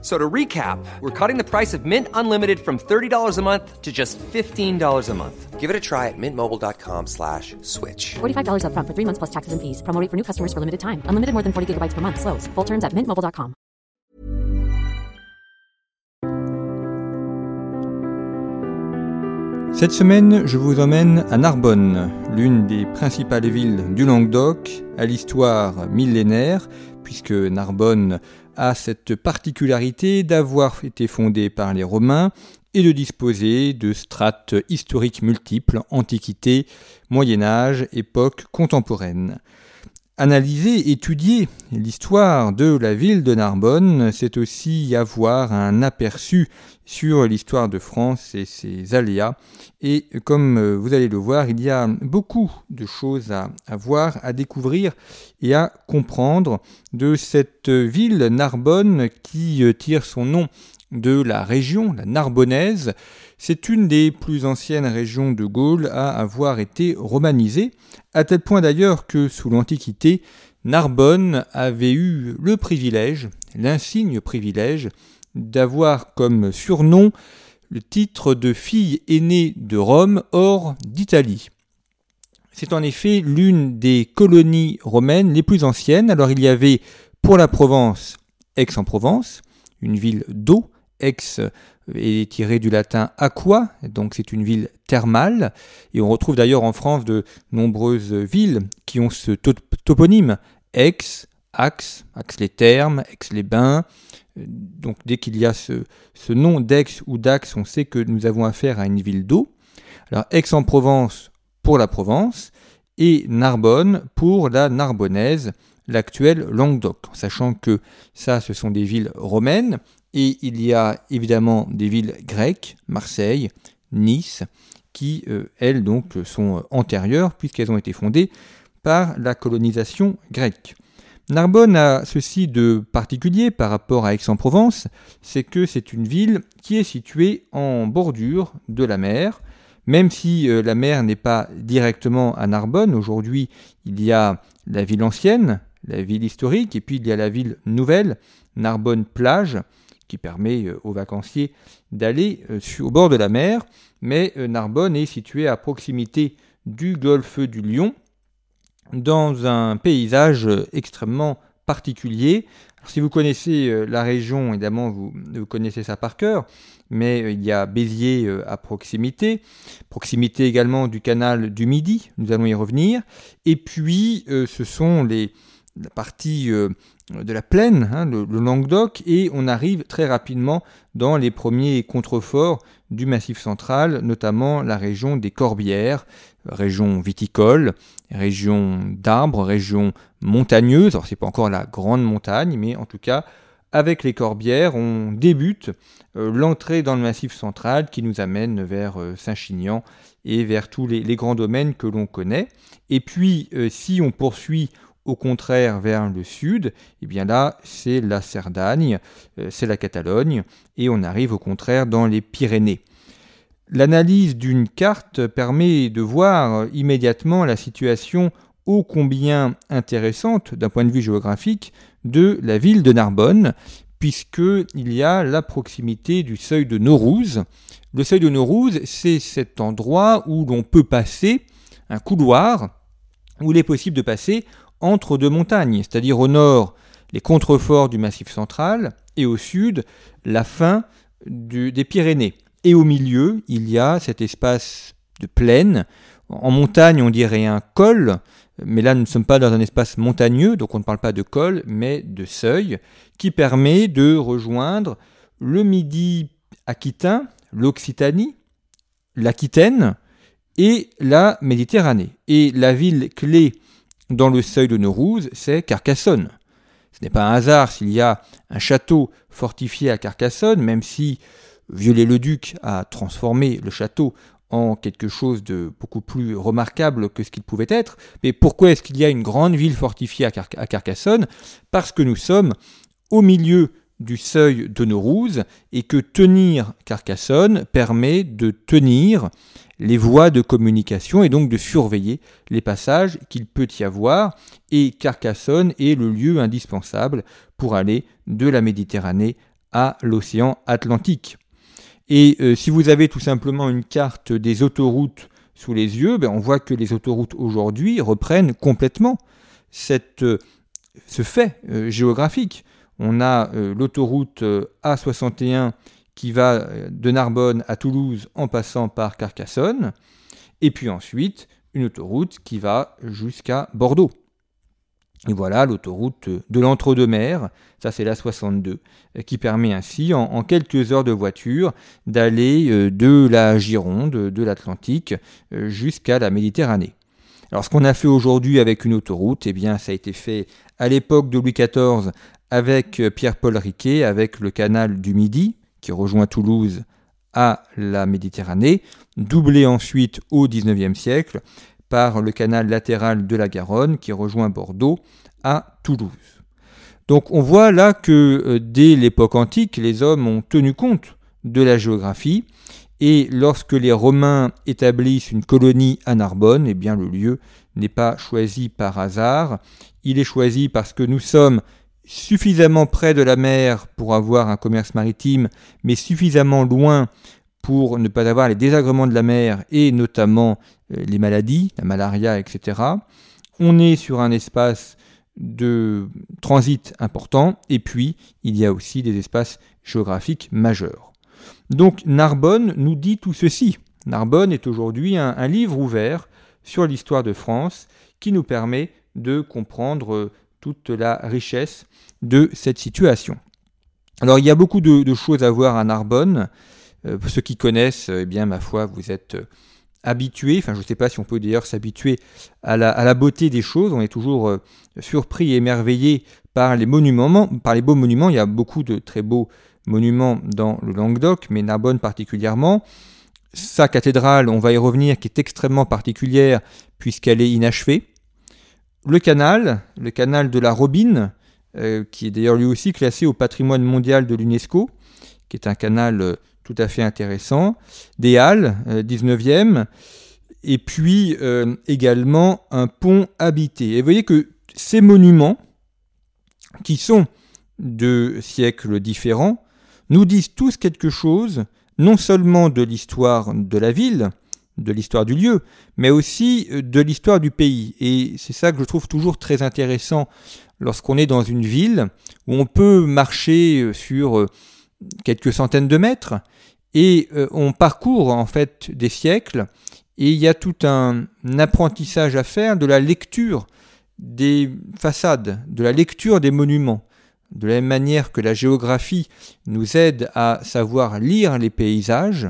So to recap, we're cutting the price of Mint Unlimited from $30 a month to just $15 a month. Give it a try at mintmobile.com slash switch. $45 upfront for three months plus taxes and fees. Promo rate for new customers for limited time. Unlimited more than 40 gigabytes per month. Slows. Full terms at mintmobile.com. Cette semaine, je vous emmène à Narbonne, l'une des principales villes du Languedoc, à l'histoire millénaire, puisque Narbonne a cette particularité d'avoir été fondée par les Romains et de disposer de strates historiques multiples, Antiquité, Moyen Âge, époque contemporaine. Analyser, étudier l'histoire de la ville de Narbonne, c'est aussi avoir un aperçu sur l'histoire de France et ses aléas. Et comme vous allez le voir, il y a beaucoup de choses à, à voir, à découvrir et à comprendre de cette ville Narbonne qui tire son nom de la région, la Narbonnaise. C'est une des plus anciennes régions de Gaule à avoir été romanisée, à tel point d'ailleurs que sous l'Antiquité, Narbonne avait eu le privilège, l'insigne privilège, d'avoir comme surnom le titre de fille aînée de Rome hors d'Italie. C'est en effet l'une des colonies romaines les plus anciennes. Alors il y avait pour la Provence Aix-en-Provence, une ville d'eau, Aix est tiré du latin aqua, donc c'est une ville thermale. Et on retrouve d'ailleurs en France de nombreuses villes qui ont ce toponyme Aix, Axe, Axe-les-Thermes, Aix-les-Bains. Donc dès qu'il y a ce, nom d'Aix ou d'Axe, on sait que nous avons affaire à une ville d'eau. Alors Aix-en-Provence pour la Provence et Narbonne pour la Narbonnaise, l'actuelle Languedoc, sachant que ça, ce sont des villes romaines, et il y a évidemment des villes grecques, Marseille, Nice, qui, euh, elles, donc, sont antérieures, puisqu'elles ont été fondées par la colonisation grecque. Narbonne a ceci de particulier par rapport à Aix-en-Provence, c'est que c'est une ville qui est située en bordure de la mer, même si euh, la mer n'est pas directement à Narbonne. Aujourd'hui, il y a la ville ancienne, la ville historique, et puis il y a la ville nouvelle, Narbonne-Plage, qui permet euh, aux vacanciers d'aller euh, au bord de la mer. Mais Narbonne est située à proximité du golfe du Lion, dans un paysage extrêmement particulier. Si vous connaissez la région, évidemment, vous, connaissez ça par cœur, mais il y a Béziers à proximité, proximité également du canal du Midi, nous allons y revenir, et puis ce sont les, la partie euh, de la plaine, hein, le, Languedoc, et on arrive très rapidement dans les premiers contreforts du Massif central, notamment la région des Corbières, région viticole, région d'arbres, région montagneuse. Alors c'est pas encore la grande montagne, mais en tout cas avec les Corbières, on débute euh, l'entrée dans le Massif central qui nous amène vers euh, Saint-Chinian et vers tous les, grands domaines que l'on connaît. Et puis si on poursuit au contraire vers le sud, et bien là, c'est la Cerdagne, euh, c'est la Catalogne, et on arrive au contraire dans les Pyrénées. L'analyse d'une carte permet de voir immédiatement la situation ô combien intéressante d'un point de vue géographique de la ville de Narbonne, puisqu'il y a la proximité du seuil de Naurouz. Le seuil de Naurouz, c'est cet endroit où l'on peut passer un couloir où il est possible de passer entre deux montagnes, c'est-à-dire au nord les contreforts du Massif central et au sud la fin des Pyrénées. Et au milieu, il y a cet espace de plaine. En montagne, on dirait un col, mais là, nous ne sommes pas dans un espace montagneux, donc on ne parle pas de col, mais de seuil, qui permet de rejoindre le midi aquitain, l'Occitanie, l'Aquitaine et la Méditerranée. Et la ville clé dans le seuil de Naurouz, c'est Carcassonne. Ce n'est pas un hasard s'il y a un château fortifié à Carcassonne, même si Viollet-le-Duc a transformé le château en quelque chose de beaucoup plus remarquable que ce qu'il pouvait être. Mais pourquoi est-ce qu'il y a une grande ville fortifiée à Carcassonne? Parce que nous sommes au milieu du seuil de Naurouz et que tenir Carcassonne permet de tenir les voies de communication et donc de surveiller les passages qu'il peut y avoir. Et Carcassonne est le lieu indispensable pour aller de la Méditerranée à l'océan Atlantique. Et euh, si vous avez tout simplement une carte des autoroutes sous les yeux, ben, on voit que les autoroutes aujourd'hui reprennent complètement euh, ce fait euh, géographique. On a l'autoroute A61 qui va de Narbonne à Toulouse en passant par Carcassonne, et puis ensuite une autoroute qui va jusqu'à Bordeaux. Et voilà l'autoroute de l'entre-deux-mers, ça c'est la 62, qui permet ainsi en, quelques heures de voiture d'aller euh, de la Gironde, de l'Atlantique, euh, jusqu'à la Méditerranée. Alors ce qu'on a fait aujourd'hui avec une autoroute, eh bien ça a été fait à l'époque de Louis XIV avec euh, Pierre-Paul Riquet, avec le canal du Midi, qui rejoint Toulouse à la Méditerranée, doublé ensuite au XIXe siècle par le canal latéral de la Garonne qui rejoint Bordeaux à Toulouse. Donc on voit là que euh, dès l'époque antique, les hommes ont tenu compte de la géographie et lorsque les Romains établissent une colonie à Narbonne, eh bien le lieu n'est pas choisi par hasard, il est choisi parce que nous sommes suffisamment près de la mer pour avoir un commerce maritime, mais suffisamment loin pour ne pas avoir les désagréments de la mer et notamment euh, les maladies, la malaria, etc. On est sur un espace de transit important et puis il y a aussi des espaces géographiques majeurs. Donc Narbonne nous dit tout ceci. Narbonne est aujourd'hui un, un, livre ouvert sur l'histoire de France qui nous permet de comprendre toute la richesse de cette situation. Alors il y a beaucoup de, choses à voir à Narbonne. Euh, ceux qui connaissent, eh bien ma foi, vous êtes euh, habitués. Enfin, je ne sais pas si on peut d'ailleurs s'habituer à la, beauté des choses. On est toujours euh, surpris et émerveillé par les monuments, par les beaux monuments. Il y a beaucoup de très beaux monuments dans le Languedoc, mais Narbonne particulièrement. Sa cathédrale, on va y revenir, qui est extrêmement particulière puisqu'elle est inachevée. Le canal, le canal de la Robine, euh, qui est d'ailleurs lui aussi classé au patrimoine mondial de l'UNESCO, qui est un canal euh, tout à fait intéressant. Des Halles, 19e, euh, et puis également un pont habité. Et vous voyez que ces monuments, qui sont de siècles différents, nous disent tous quelque chose, non seulement de l'histoire de la ville, de l'histoire du lieu, mais aussi euh, de l'histoire du pays. Et c'est ça que je trouve toujours très intéressant lorsqu'on est dans une ville où on peut marcher euh, sur euh, quelques centaines de mètres et on parcourt en fait des siècles et il y a tout un apprentissage à faire de la lecture des façades, de la lecture des monuments. De la même manière que la géographie nous aide à savoir lire les paysages,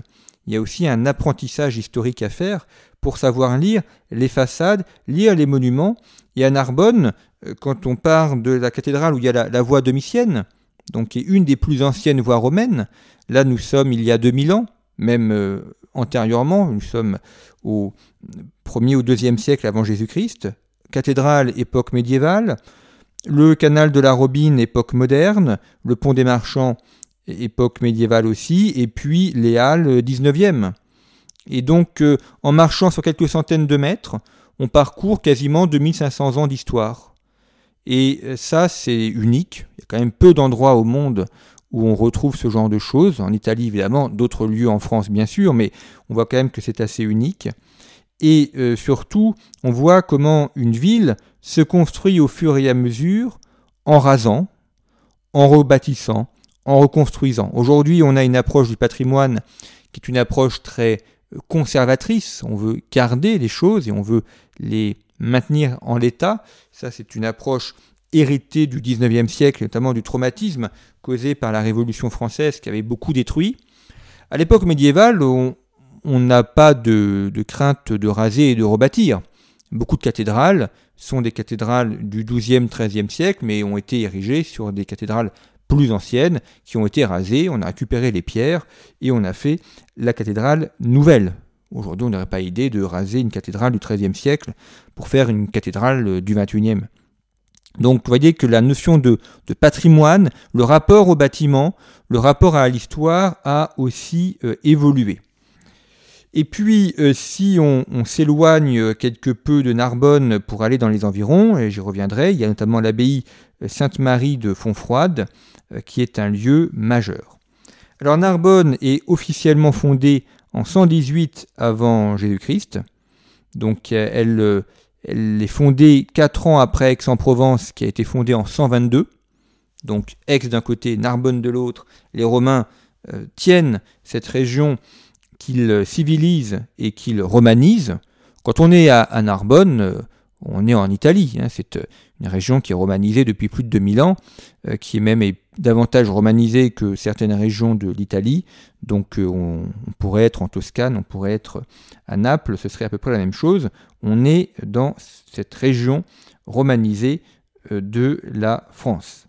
il y a aussi un apprentissage historique à faire pour savoir lire les façades, lire les monuments. Et à Narbonne, euh, quand on part de la cathédrale où il y a la, voie domitienne, donc qui est une des plus anciennes voies romaines, là nous sommes il y a 2000 ans, même euh, antérieurement, nous sommes au 1er ou 2e siècle avant Jésus-Christ, cathédrale époque médiévale, le canal de la Robine époque moderne, le pont des marchands époque médiévale aussi, et puis les Halles 19e. Euh, et donc, euh, en marchant sur quelques centaines de mètres, on parcourt quasiment 2500 ans d'histoire. Et euh, ça, c'est unique. Il y a quand même peu d'endroits au monde où on retrouve ce genre de choses. En Italie, évidemment, d'autres lieux en France, bien sûr, mais on voit quand même que c'est assez unique. Et surtout, on voit comment une ville se construit au fur et à mesure en rasant, en rebâtissant, en reconstruisant. Aujourd'hui, on a une approche du patrimoine qui est une approche très euh, conservatrice. On veut garder les choses et on veut les maintenir en l'état. Ça, c'est une approche héritée du 19e siècle, notamment du traumatisme causé par la Révolution française qui avait beaucoup détruit. À l'époque médiévale, on n'a pas de, de, crainte de raser et de rebâtir. Beaucoup de cathédrales sont des cathédrales du 12e, 13e siècle, mais ont été érigées sur des cathédrales plus anciennes qui ont été rasées, on a récupéré les pierres et on a fait la cathédrale nouvelle. Aujourd'hui, on n'aurait pas idée de raser une cathédrale du XIIIe siècle pour faire une cathédrale du XXIe. Donc vous voyez que la notion de, patrimoine, le rapport au bâtiment, le rapport à l'histoire a aussi euh, évolué. Et puis, euh, si on, s'éloigne quelque peu de Narbonne pour aller dans les environs, et j'y reviendrai, il y a notamment l'abbaye euh, Sainte-Marie de Fontfroide, qui est un lieu majeur. Alors Narbonne est officiellement fondée en 118 avant Jésus-Christ, donc elle, elle est fondée quatre ans après Aix-en-Provence, qui a été fondée en 122. Donc Aix d'un côté, Narbonne de l'autre. Les Romains euh, tiennent cette région qu'ils civilisent et qu'ils romanisent. Quand on est à, Narbonne, euh, on est en Italie. Hein. c'est euh, une région qui est romanisée depuis plus de 2000 ans, qui est même davantage romanisée que certaines régions de l'Italie. Donc on, pourrait être en Toscane, on pourrait être à Naples, ce serait à peu près la même chose. On est dans cette région romanisée euh, de la France.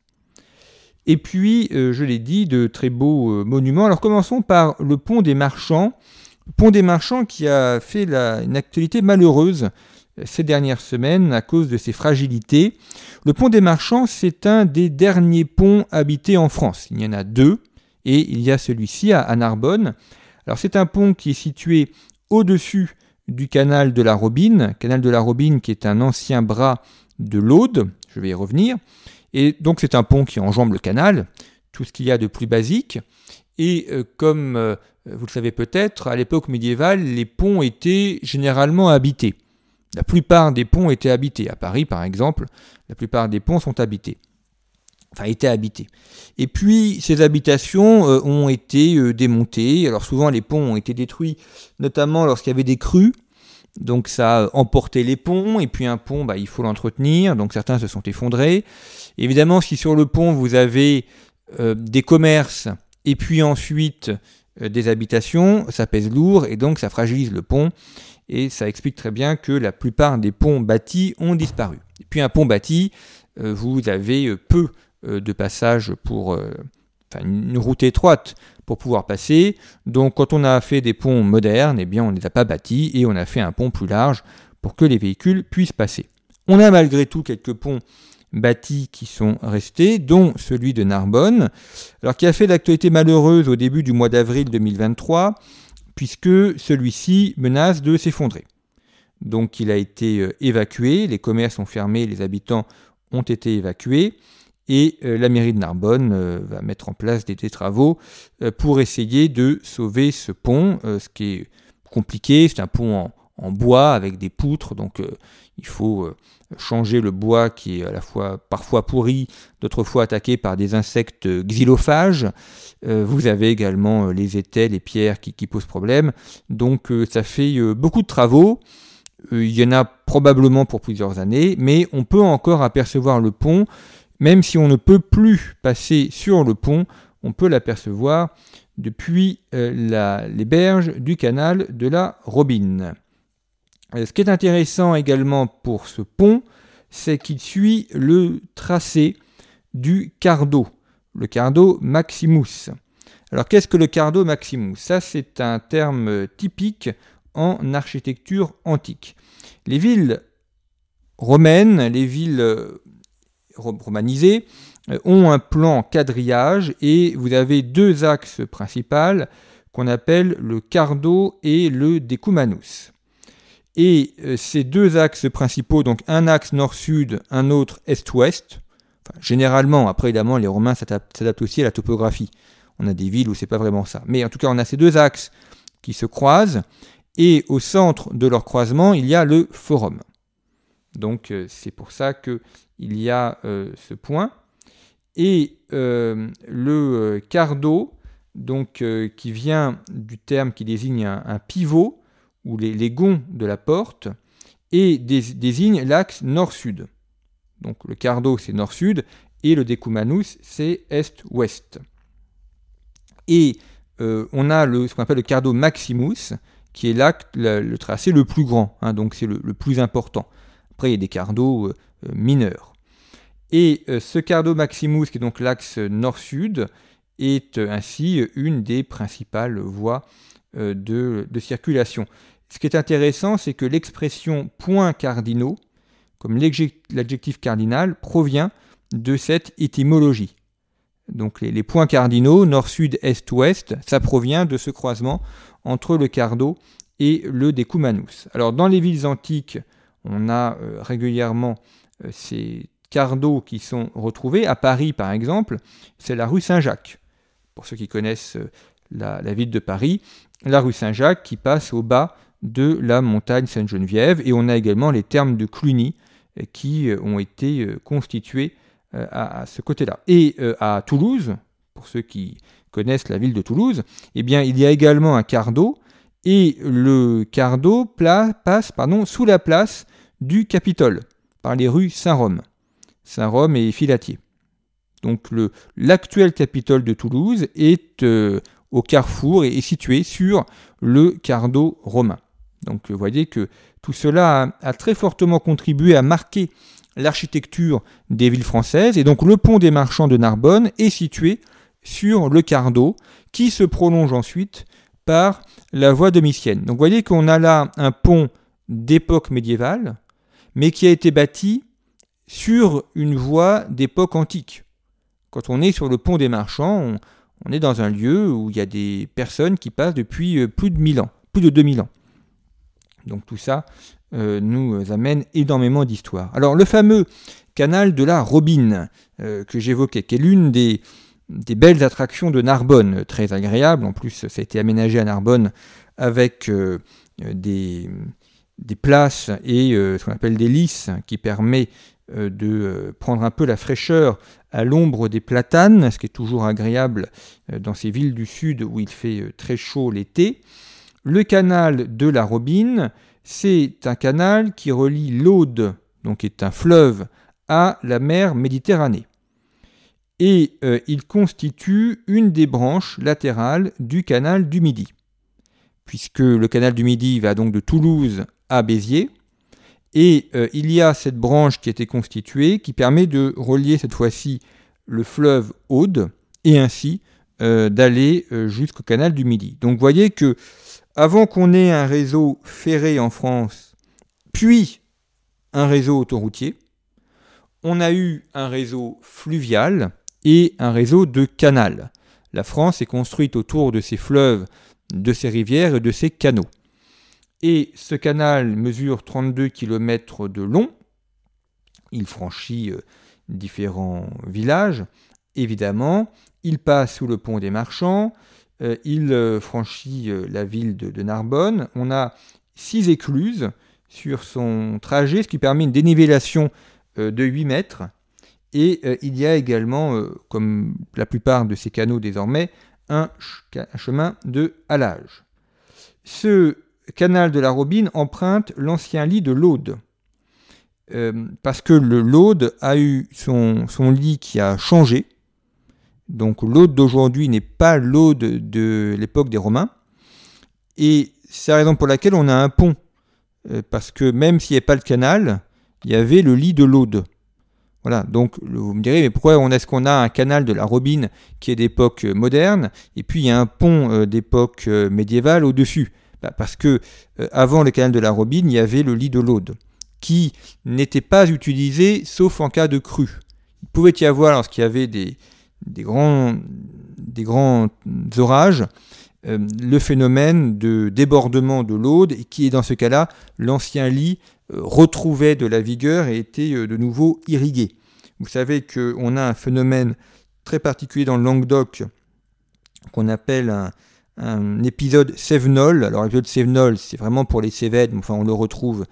Et puis, euh, je l'ai dit, de très beaux euh, monuments. Alors commençons par le pont des marchands. Pont des marchands qui a fait une actualité malheureuse ces dernières semaines à cause de ses fragilités. Le pont des marchands, c'est un des derniers ponts habités en France. Il y en a deux, et il y a celui-ci à Narbonne. Alors c'est un pont qui est situé au-dessus du canal de la Robine, canal de la Robine qui est un ancien bras de l'Aude, je vais y revenir, et donc c'est un pont qui enjambe le canal, tout ce qu'il y a de plus basique, et euh, comme euh, vous le savez peut-être, à l'époque médiévale, les ponts étaient généralement habités. La plupart des ponts étaient habités. À Paris, par exemple, la plupart des ponts sont habités enfin étaient habitées. Et puis ces habitations euh, ont été euh, démontées. Alors souvent les ponts ont été détruits, notamment lorsqu'il y avait des crues. Donc ça a emporté les ponts, et puis un pont, bah, il faut l'entretenir, donc certains se sont effondrés. Évidemment, si sur le pont vous avez euh, des commerces, et puis ensuite des habitations, ça pèse lourd, et donc ça fragilise le pont, et ça explique très bien que la plupart des ponts bâtis ont disparu. Et puis un pont bâti, vous avez peu euh, de passage pour euh, une route étroite pour pouvoir passer. Donc quand on a fait des ponts modernes, eh bien on ne les a pas bâtis et on a fait un pont plus large pour que les véhicules puissent passer. On a malgré tout quelques ponts bâtis qui sont restés, dont celui de Narbonne, alors qui a fait l'actualité malheureuse au début du mois d'avril 2023, puisque celui-ci menace de s'effondrer. Donc il a été euh, évacué, les commerces ont fermé, les habitants ont été évacués, et euh, la mairie de Narbonne euh, va mettre en place des, travaux pour essayer de sauver ce pont, ce qui est compliqué, c'est un pont en, bois avec des poutres, donc il faut changer le bois qui est à la fois parfois pourri, d'autres fois attaqué par des insectes xylophages. vous avez également les étais, les pierres qui, posent problème. Donc ça fait beaucoup de travaux. il y en a probablement pour plusieurs années, mais on peut encore apercevoir le pont même si on ne peut plus passer sur le pont, on peut l'apercevoir depuis euh, les berges du canal de la Robine. Euh, ce qui est intéressant également pour ce pont, c'est qu'il suit le tracé du cardo, le cardo maximus. Alors qu'est-ce que le cardo maximus? Ça c'est un terme typique en architecture antique. Les villes romaines, les villes romanisés euh, ont un plan quadrillage et vous avez deux axes principaux qu'on appelle le cardo et le decumanus. Et euh, ces deux axes principaux, donc un axe nord-sud, un autre est-ouest, généralement, après évidemment, les Romains s'adaptent aussi à la topographie. On a des villes où c'est pas vraiment ça. Mais en tout cas, on a ces deux axes qui se croisent, et au centre de leur croisement, il y a le forum. Donc euh, c'est pour ça que il y a euh, ce point. Et le cardo, donc, qui vient du terme qui désigne un, pivot, ou les, gonds de la porte, et désigne l'axe nord-sud. Donc le cardo, c'est nord-sud, et le decumanus, c'est est-ouest. Et on a ce qu'on appelle le cardo maximus, qui est le, tracé le plus grand, hein, donc c'est le, plus important. Après, il y a des cardos mineurs. Et euh, ce Cardo Maximus, qui est donc l'axe nord-sud, est euh, ainsi une des principales voies euh, de, circulation. Ce qui est intéressant, c'est que l'expression points cardinaux, comme l'adjectif cardinal, provient de cette étymologie. Donc les, points cardinaux, nord, sud, est, ouest, ça provient de ce croisement entre le cardo et le decumanus. Alors dans les villes antiques, on a euh, régulièrement euh, ces cardos qui sont retrouvés. À Paris, par exemple, c'est la rue Saint-Jacques. Pour ceux qui connaissent la, ville de Paris, la rue Saint-Jacques qui passe au bas de la montagne Sainte-Geneviève. Et on a également les termes de Cluny qui ont été constitués euh, à, ce côté-là. Et euh, à Toulouse, pour ceux qui connaissent la ville de Toulouse, eh bien, il y a également un cardo, et le cardo passe pardon, sous la place du Capitole, par les rues Saint-Rome. Saint-Rome et Filatier. Donc l'actuel Capitole de Toulouse est euh, au carrefour et est situé sur le cardo romain. Donc vous voyez que tout cela a très fortement contribué à marquer l'architecture des villes françaises. Et donc le pont des marchands de Narbonne est situé sur le Cardo, qui se prolonge ensuite par la voie domitienne. Donc vous voyez qu'on a là un pont d'époque médiévale, mais qui a été bâti sur une voie d'époque antique. Quand on est sur le pont des marchands, on, est dans un lieu où il y a des personnes qui passent depuis euh, plus de 1000 ans, plus de 2000 ans. Donc tout ça euh, nous amène énormément d'histoire. Alors le fameux canal de la Robine euh, que j'évoquais, qui est l'une des, belles attractions de Narbonne, très agréable, en plus ça a été aménagé à Narbonne avec euh, des, places et ce qu'on appelle des lys qui permet de prendre un peu la fraîcheur à l'ombre des platanes, ce qui est toujours agréable dans ces villes du sud où il fait très chaud l'été. Le canal de la Robine, c'est un canal qui relie l'Aude, donc est un fleuve, à la mer Méditerranée. Et euh, il constitue une des branches latérales du canal du Midi, puisque le canal du Midi va donc de Toulouse à Béziers, et euh, il y a cette branche qui a été constituée qui permet de relier cette fois-ci le fleuve Aude et ainsi euh, d'aller jusqu'au canal du Midi. Donc vous voyez que avant qu'on ait un réseau ferré en France, puis un réseau autoroutier, on a eu un réseau fluvial et un réseau de canal. La France est construite autour de ses fleuves, de ses rivières et de ses canaux. Et ce canal mesure 32 km de long. Il franchit euh, différents villages. Évidemment, il passe sous le pont des marchands, euh, il euh, franchit la ville de, Narbonne. On a six écluses sur son trajet, ce qui permet une dénivellation de 8 mètres. Et il y a également, comme la plupart de ces canaux désormais, un, chemin de halage. Ce canal de la Robine emprunte l'ancien lit de l'Aude. parce que l'Aude a eu son, lit qui a changé, donc l'aude d'aujourd'hui n'est pas l'aude de l'époque des Romains. Et c'est la raison pour laquelle on a un pont. Euh, parce que même s'il n'y avait pas le canal, il y avait le lit de l'Aude. Voilà, donc vous me direz, mais pourquoi est-ce qu'on a un canal de la Robine qui est d'époque moderne, et puis il y a un pont euh, d'époque euh, médiévale au-dessus? Bah, Parce que avant le canal de la Robine, il y avait le lit de l'Aude, qui n'était pas utilisé sauf en cas de crue. Il pouvait y avoir, lorsqu'il y avait des, grands, orages, euh, le phénomène de débordement de l'Aude, qui est dans ce cas-là, l'ancien lit euh, retrouvait de la vigueur et était euh, de nouveau irrigué. Vous savez qu'on a un phénomène très particulier dans le Languedoc qu'on appelle un, épisode sévenol. Alors l'épisode sévenol, c'est vraiment pour les Cévennes, enfin on le retrouve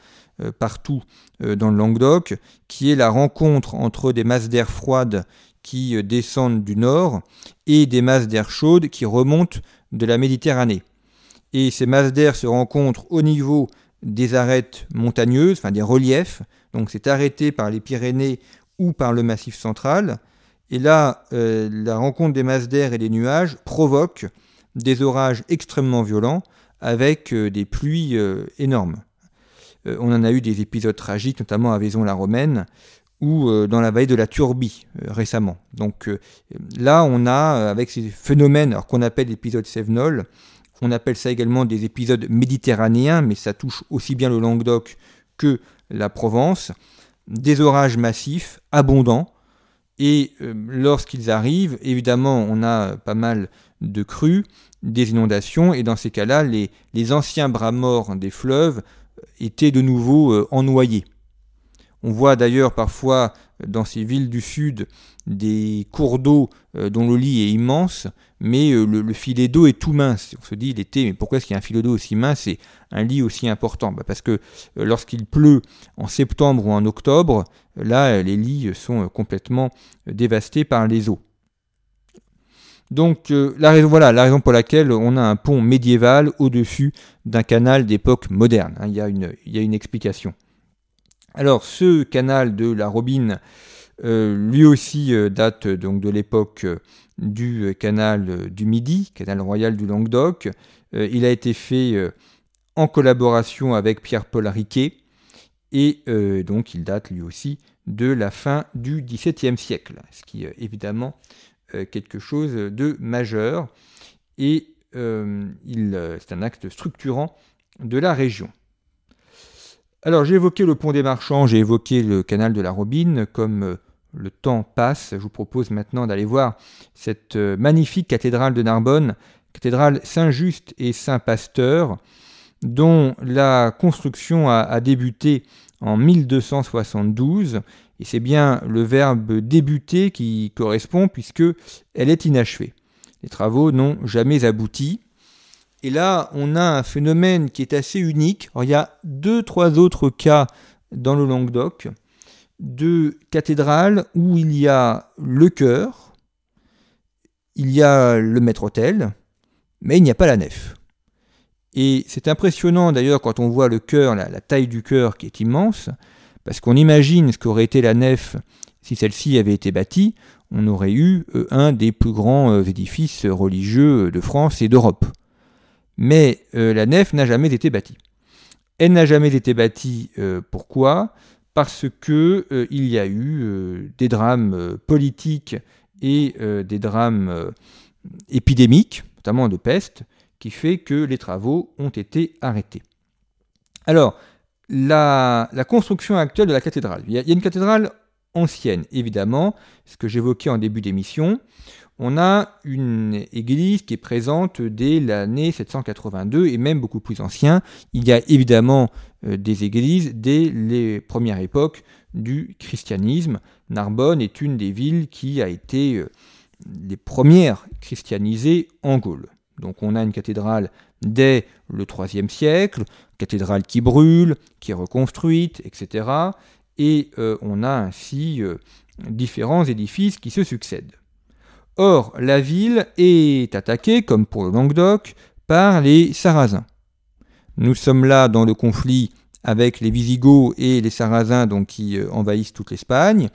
partout dans le Languedoc, qui est la rencontre entre des masses d'air froides qui euh, descendent du nord et des masses d'air chaudes qui remontent de la Méditerranée. Et ces masses d'air se rencontrent au niveau des arêtes montagneuses, enfin des reliefs, donc c'est arrêté par les Pyrénées ou par le Massif central. Et là, euh, la rencontre des masses d'air et des nuages provoque des orages extrêmement violents avec euh, des pluies énormes. on en a eu des épisodes tragiques, notamment à Vaison-la-Romaine, ou euh, dans la vallée de la Turbie euh, récemment. Donc euh, là, on a, avec ces phénomènes qu'on appelle épisodes Sévenol, on appelle ça également des épisodes méditerranéens, mais ça touche aussi bien le Languedoc que la Provence. des orages massifs, abondants, et euh, lorsqu'ils arrivent, évidemment, on a pas mal de crues, des inondations, et dans ces cas-là, les, anciens bras morts des fleuves étaient de nouveau euh, ennoyés. On voit d'ailleurs parfois dans ces villes du sud des cours d'eau euh, dont le lit est immense, mais euh, le, filet d'eau est tout mince. On se dit l'été, mais pourquoi est-ce qu'il y a un filet d'eau aussi mince et un lit aussi important? Bah, Parce que euh, lorsqu'il pleut en septembre ou en octobre, là, les lits sont complètement dévastés par les eaux. Donc la raison, voilà la raison pour laquelle on a un pont médiéval au-dessus d'un canal d'époque moderne. Hein. il, y a une, explication. Alors ce canal de la Robine, euh, lui aussi euh, date donc de l'époque euh, du canal du Midi, canal royal du Languedoc. il a été fait en collaboration avec Pierre-Paul Riquet et donc il date lui aussi de la fin du XVIIe siècle, ce qui évidemment quelque chose de majeur. Et c'est un acte structurant de la région. Alors j'ai évoqué le pont des marchands, j'ai évoqué le canal de la Robine, comme euh, le temps passe, je vous propose maintenant d'aller voir cette euh, magnifique cathédrale de Narbonne, cathédrale Saint-Just et Saint-Pasteur, dont la construction a, débuté en 1272, et c'est bien le verbe débuter qui correspond puisque elle est inachevée. Les travaux n'ont jamais abouti. Et là, on a un phénomène qui est assez unique. il y a deux, trois autres cas dans le Languedoc de cathédrales où il y a le chœur, il y a le maître-autel, mais il n'y a pas la nef. Et c'est impressionnant d'ailleurs quand on voit le chœur, la, taille du chœur qui est immense, parce qu'on imagine ce qu'aurait été la nef si celle-ci avait été bâtie, on aurait eu euh, un des plus grands euh, édifices religieux de France et d'Europe mais euh, la nef n'a jamais été bâtie. Elle n'a jamais été bâtie, pourquoi? Parce que euh, il y a eu des drames politiques et des drames épidémiques, notamment de peste, qui fait que les travaux ont été arrêtés. Alors, la, construction actuelle de la cathédrale. il y a une cathédrale ancienne, évidemment, ce que j'évoquais en début d'émission on a une église qui est présente dès l'année 782 et même beaucoup plus ancien. Il y a évidemment euh, des églises dès les premières époques du christianisme. Narbonne est une des villes qui a été euh, les premières christianisées en Gaule. Donc on a une cathédrale dès le IIIe siècle, cathédrale qui brûle, qui est reconstruite, etc. Et euh, on a ainsi différents édifices qui se succèdent. Or, la ville est attaquée, comme pour le Languedoc, par les Sarrasins. Nous sommes là dans le conflit avec les Visigoths et les Sarrasins donc, qui euh, envahissent toute l'Espagne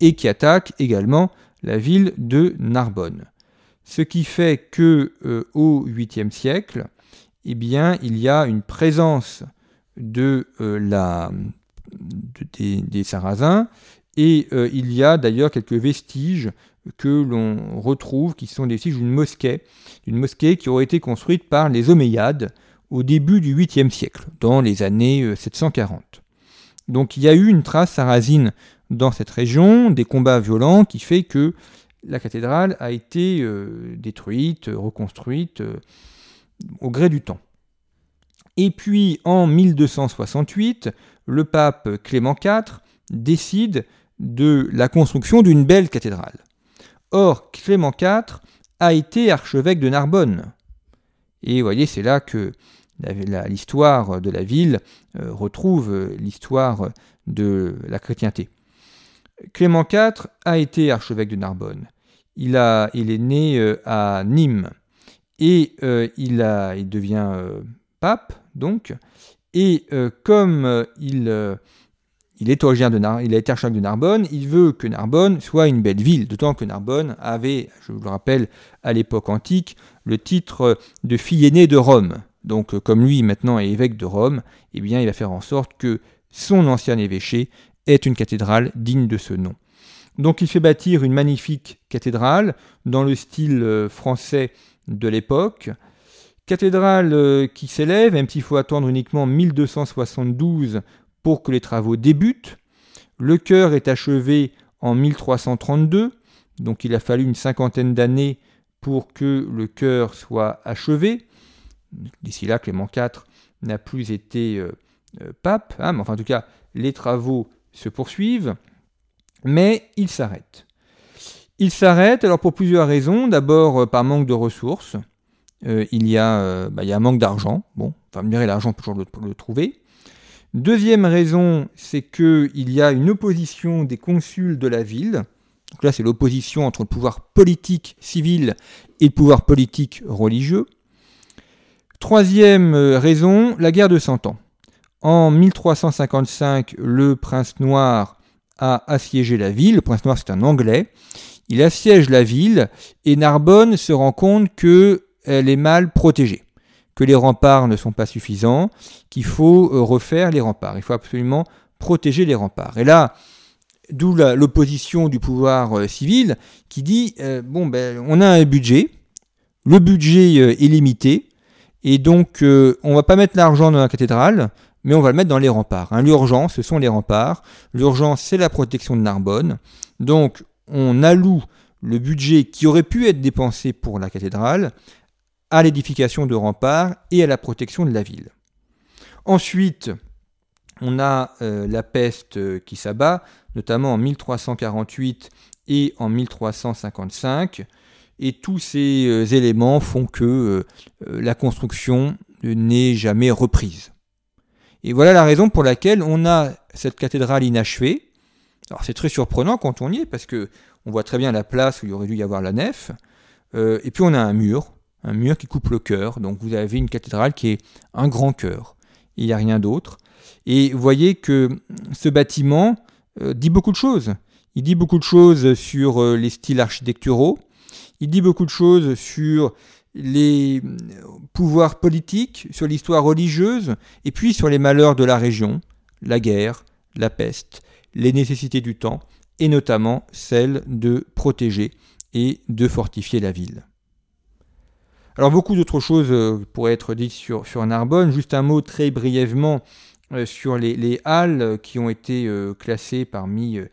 et qui attaquent également la ville de Narbonne. Ce qui fait que euh, au 8e siècle, eh bien, il y a une présence de, euh, des, Sarrasins et il y a d'ailleurs quelques vestiges que l'on retrouve, qui sont des vestiges d'une mosquée, une mosquée qui aurait été construite par les Omeyyades au début du 8e siècle, dans les années 740. Euh, Donc il y a eu une trace sarrasine dans cette région, des combats violents qui fait que la cathédrale a été euh, détruite, reconstruite euh, au gré du temps. Et puis en 1268, le pape Clément IV décide de la construction d'une belle cathédrale. Or, Clément IV a été archevêque de Narbonne. Et vous voyez, c'est là que l'histoire de la ville euh, retrouve l'histoire de la chrétienté. Clément IV a été archevêque de Narbonne. Il, a, il est né euh, à Nîmes et euh, il, a, il devient pape, donc. Et comme il il est originaire de Nar il a été archevêque de Narbonne, il veut que Narbonne soit une belle ville, d'autant que Narbonne avait, je vous le rappelle, à l'époque antique, le titre de fille aînée de Rome. Donc comme lui maintenant est évêque de Rome, eh bien il va faire en sorte que son ancien évêché ait une cathédrale digne de ce nom. Donc il fait bâtir une magnifique cathédrale dans le style euh, français de l'époque, cathédrale euh, qui s'élève, même s'il faut attendre uniquement 1272 pour que les travaux débutent. Le chœur est achevé en 1332, donc il a fallu une cinquantaine d'années pour que le chœur soit achevé. D'ici là, Clément IV n'a plus été euh, pape, hein, mais enfin en tout cas, les travaux se poursuivent, mais il s'arrête. Il s'arrête alors pour plusieurs raisons. D'abord euh, par manque de ressources. il, y a, bah, il y a un manque d'argent. Bon, enfin, me l'argent pour toujours le, le, trouver. Deuxième raison, c'est qu'il y a une opposition des consuls de la ville. Donc là, c'est l'opposition entre le pouvoir politique civil et le pouvoir politique religieux. Troisième euh, raison, la guerre de Cent Ans. En 1355, le prince noir a assiégé la ville. Le prince noir, c'est un Anglais. Il assiège la ville et Narbonne se rend compte qu'elle est mal protégée, que les remparts ne sont pas suffisants, qu'il faut euh, refaire les remparts. Il faut absolument protéger les remparts. Et là, d'où l'opposition du pouvoir euh, civil qui dit bon ben on a un budget, le budget est limité, et donc, euh, on va pas mettre l'argent dans la cathédrale, mais on va le mettre dans les remparts. Hein. L'urgence, ce sont les remparts. L'urgence, c'est la protection de Narbonne. Donc, on alloue le budget qui aurait pu être dépensé pour la cathédrale à l'édification de remparts et à la protection de la ville. Ensuite, on a euh, la peste euh, qui s'abat, notamment en 1348 et en 1355. Et tous ces euh, éléments font que la construction n'est jamais reprise. Et voilà la raison pour laquelle on a cette cathédrale inachevée. Alors c'est très surprenant quand on y est parce que on voit très bien la place où il aurait dû y avoir la nef. et puis on a un mur, un mur qui coupe le cœur. Donc vous avez une cathédrale qui est un grand cœur. Il n'y a rien d'autre. Et vous voyez que ce bâtiment dit beaucoup de choses. Il dit beaucoup de choses sur les styles architecturaux. Il dit beaucoup de choses sur les pouvoirs politiques, sur l'histoire religieuse, et puis sur les malheurs de la région, la guerre, la peste, les nécessités du temps, et notamment celle de protéger et de fortifier la ville. Alors beaucoup d'autres choses euh, pourraient être dites sur, sur Narbonne, juste un mot très brièvement euh, sur les, halles qui ont été euh, classées parmi euh,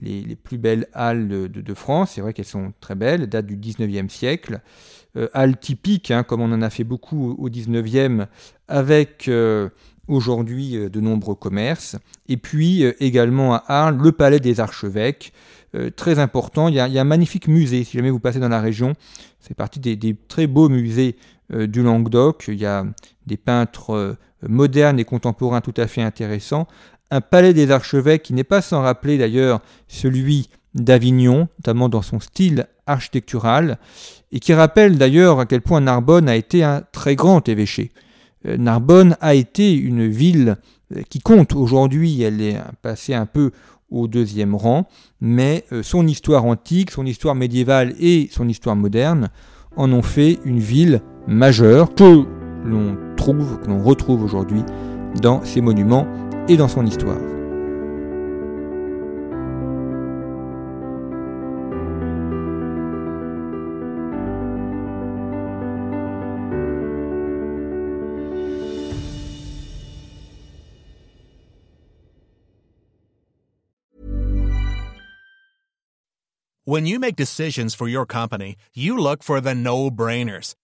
les, plus belles halles de, France. C'est vrai qu'elles sont très belles, datent du 19e siècle. halles typiques, hein, comme on en a fait beaucoup au 19e, avec aujourd'hui de nombreux commerces. Et puis également à Arles, le palais des archevêques, très important. Il y, a, un magnifique musée, si jamais vous passez dans la région. C'est partie des, très beaux musées du Languedoc. Il y a des peintres moderne et contemporain tout à fait intéressant, un palais des archevêques qui n'est pas sans rappeler d'ailleurs celui d'Avignon, notamment dans son style architectural, et qui rappelle d'ailleurs à quel point Narbonne a été un très grand évêché. Euh, Narbonne a été une ville euh, qui compte aujourd'hui, elle est passée un peu au deuxième rang, mais euh, son histoire antique, son histoire médiévale et son histoire moderne en ont fait une ville majeure que l'on trouve, que l'on retrouve aujourd'hui dans ses monuments et dans son histoire. When you make decisions for your company, you look for the no-brainers.